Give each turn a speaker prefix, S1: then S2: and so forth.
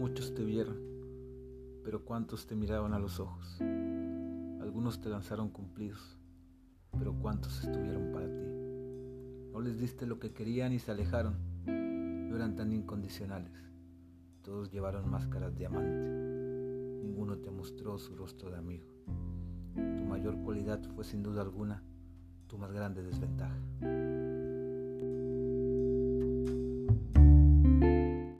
S1: Muchos te vieron, pero cuántos te miraban a los ojos. Algunos te lanzaron cumplidos, pero cuántos estuvieron para ti. No les diste lo que querían y se alejaron. No eran tan incondicionales. Todos llevaron máscaras de amante. Ninguno te mostró su rostro de amigo. Tu mayor cualidad fue sin duda alguna tu más grande desventaja.